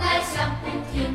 来响不停